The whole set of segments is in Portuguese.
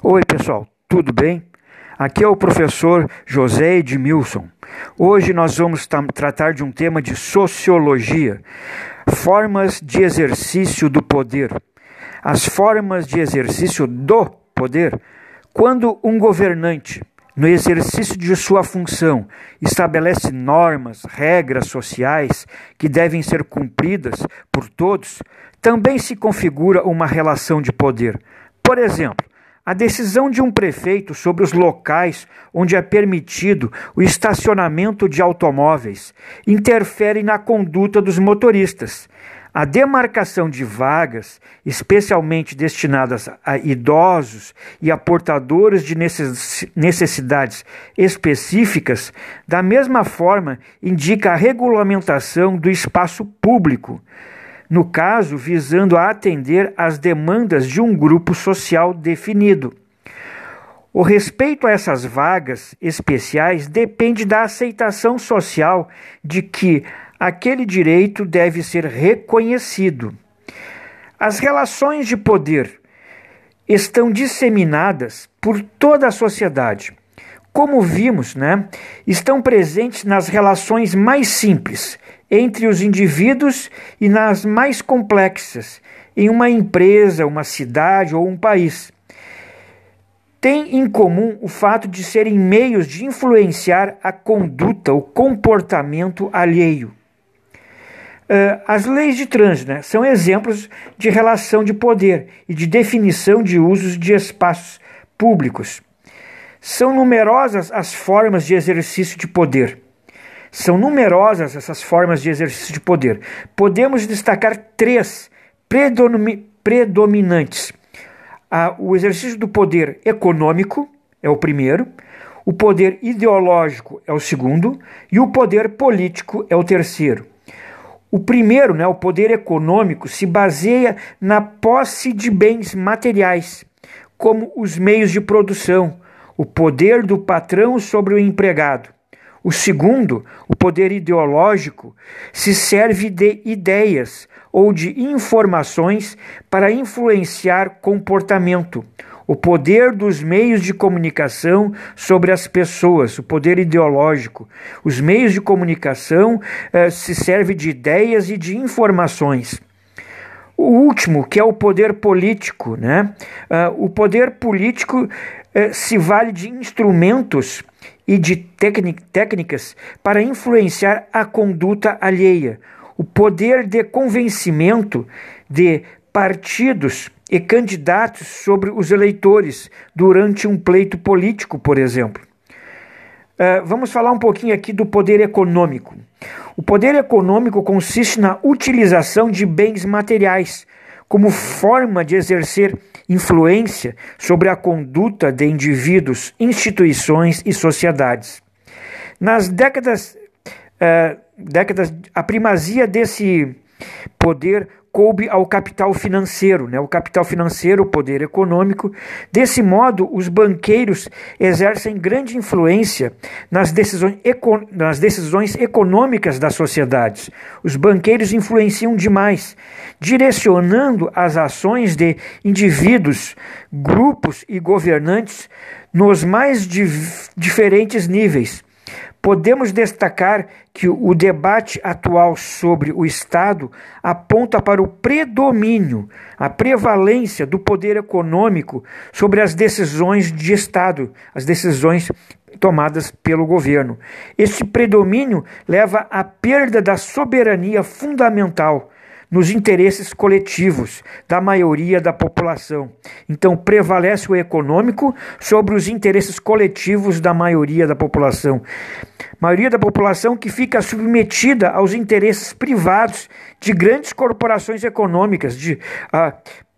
Oi, pessoal, tudo bem? Aqui é o professor José Edmilson. Hoje nós vamos tratar de um tema de sociologia, formas de exercício do poder. As formas de exercício do poder. Quando um governante, no exercício de sua função, estabelece normas, regras sociais que devem ser cumpridas por todos, também se configura uma relação de poder. Por exemplo, a decisão de um prefeito sobre os locais onde é permitido o estacionamento de automóveis interfere na conduta dos motoristas. A demarcação de vagas, especialmente destinadas a idosos e a portadores de necessidades específicas, da mesma forma indica a regulamentação do espaço público no caso, visando a atender às demandas de um grupo social definido. O respeito a essas vagas especiais depende da aceitação social de que aquele direito deve ser reconhecido. As relações de poder estão disseminadas por toda a sociedade. Como vimos, né, estão presentes nas relações mais simples entre os indivíduos e nas mais complexas, em uma empresa, uma cidade ou um país. Tem em comum o fato de serem meios de influenciar a conduta, o comportamento alheio. Uh, as leis de trânsito né, são exemplos de relação de poder e de definição de usos de espaços públicos. São numerosas as formas de exercício de poder. São numerosas essas formas de exercício de poder. Podemos destacar três predominantes: o exercício do poder econômico é o primeiro, o poder ideológico é o segundo e o poder político é o terceiro. O primeiro, né, o poder econômico, se baseia na posse de bens materiais, como os meios de produção, o poder do patrão sobre o empregado. O segundo, o poder ideológico, se serve de ideias ou de informações para influenciar comportamento. O poder dos meios de comunicação sobre as pessoas, o poder ideológico. Os meios de comunicação eh, se serve de ideias e de informações. O último, que é o poder político, né? Uh, o poder político uh, se vale de instrumentos e de técnicas para influenciar a conduta alheia. O poder de convencimento de partidos e candidatos sobre os eleitores durante um pleito político, por exemplo. Uh, vamos falar um pouquinho aqui do poder econômico. O poder econômico consiste na utilização de bens materiais como forma de exercer influência sobre a conduta de indivíduos, instituições e sociedades. Nas décadas, uh, décadas a primazia desse poder coube ao capital financeiro, né? o capital financeiro, o poder econômico. Desse modo, os banqueiros exercem grande influência nas decisões, nas decisões econômicas das sociedades. Os banqueiros influenciam demais, direcionando as ações de indivíduos, grupos e governantes nos mais diferentes níveis Podemos destacar que o debate atual sobre o Estado aponta para o predomínio, a prevalência do poder econômico sobre as decisões de Estado, as decisões tomadas pelo governo. Este predomínio leva à perda da soberania fundamental nos interesses coletivos da maioria da população. Então, prevalece o econômico sobre os interesses coletivos da maioria da população. Maioria da população que fica submetida aos interesses privados de grandes corporações econômicas, de, ah,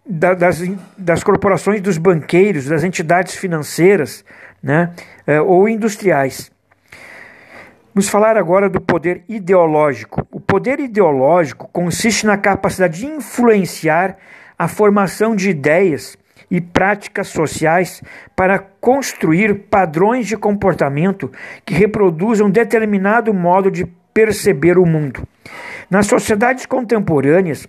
das, das corporações dos banqueiros, das entidades financeiras né, eh, ou industriais. Vamos falar agora do poder ideológico. Poder ideológico consiste na capacidade de influenciar a formação de ideias e práticas sociais para construir padrões de comportamento que reproduzam determinado modo de perceber o mundo. Nas sociedades contemporâneas,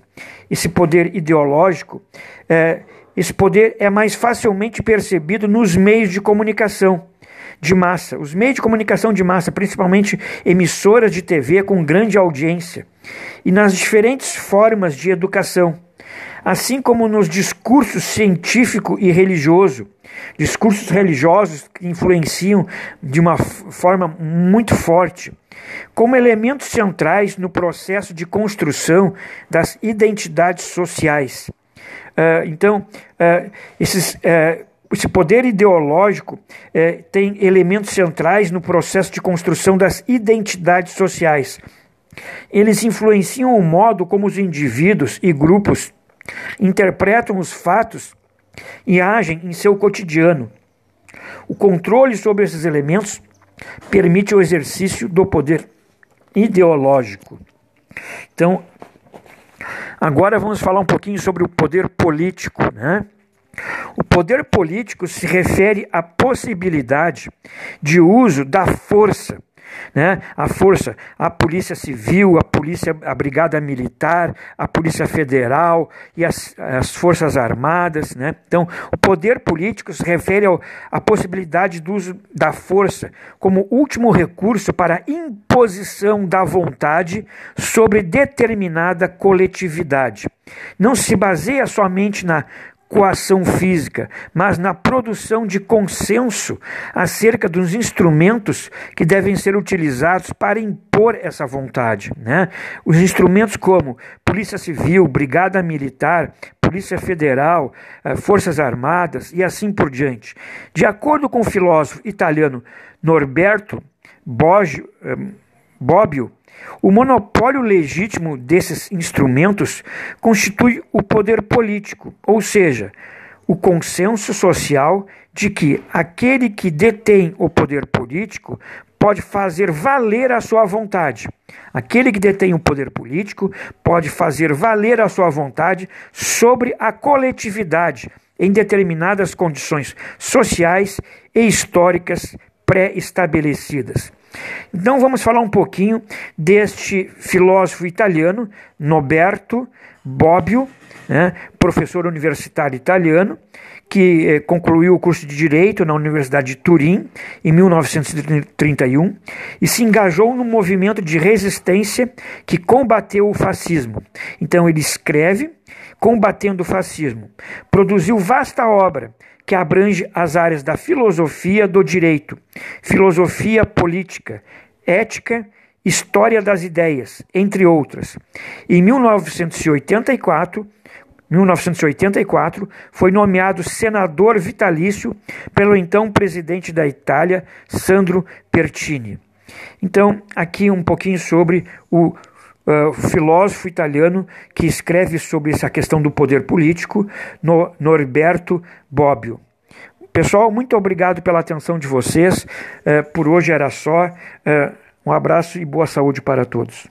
esse poder ideológico é, esse poder é mais facilmente percebido nos meios de comunicação de massa. Os meios de comunicação de massa, principalmente emissoras de TV com grande audiência, e nas diferentes formas de educação, assim como nos discursos científico e religioso, discursos religiosos que influenciam de uma forma muito forte, como elementos centrais no processo de construção das identidades sociais. Uh, então, uh, esses uh, esse poder ideológico é, tem elementos centrais no processo de construção das identidades sociais. Eles influenciam o modo como os indivíduos e grupos interpretam os fatos e agem em seu cotidiano. O controle sobre esses elementos permite o exercício do poder ideológico. Então, agora vamos falar um pouquinho sobre o poder político, né? O poder político se refere à possibilidade de uso da força né? A força, a polícia civil, a polícia, a brigada militar, a polícia federal e as, as forças armadas, né? Então, o poder político se refere ao, à possibilidade do uso da força como último recurso para imposição da vontade sobre determinada coletividade. Não se baseia somente na coação física, mas na produção de consenso acerca dos instrumentos que devem ser utilizados para impor essa vontade. Né? Os instrumentos como Polícia Civil, Brigada Militar, Polícia Federal, eh, Forças Armadas e assim por diante. De acordo com o filósofo italiano Norberto Bobbio, eh, Bobbio o monopólio legítimo desses instrumentos constitui o poder político, ou seja, o consenso social de que aquele que detém o poder político pode fazer valer a sua vontade. Aquele que detém o poder político pode fazer valer a sua vontade sobre a coletividade em determinadas condições sociais e históricas pré-estabelecidas. Então vamos falar um pouquinho deste filósofo italiano, Noberto Bobbio, né, professor universitário italiano, que eh, concluiu o curso de Direito na Universidade de Turim em 1931 e se engajou no movimento de resistência que combateu o fascismo. Então ele escreve combatendo o fascismo. Produziu vasta obra que abrange as áreas da filosofia do direito, filosofia política, ética, história das ideias, entre outras. Em 1984, 1984, foi nomeado senador vitalício pelo então presidente da Itália, Sandro Pertini. Então, aqui um pouquinho sobre o uh, filósofo italiano que escreve sobre essa questão do poder político, no Norberto Bobbio. Pessoal, muito obrigado pela atenção de vocês. Uh, por hoje era só. Uh, um abraço e boa saúde para todos.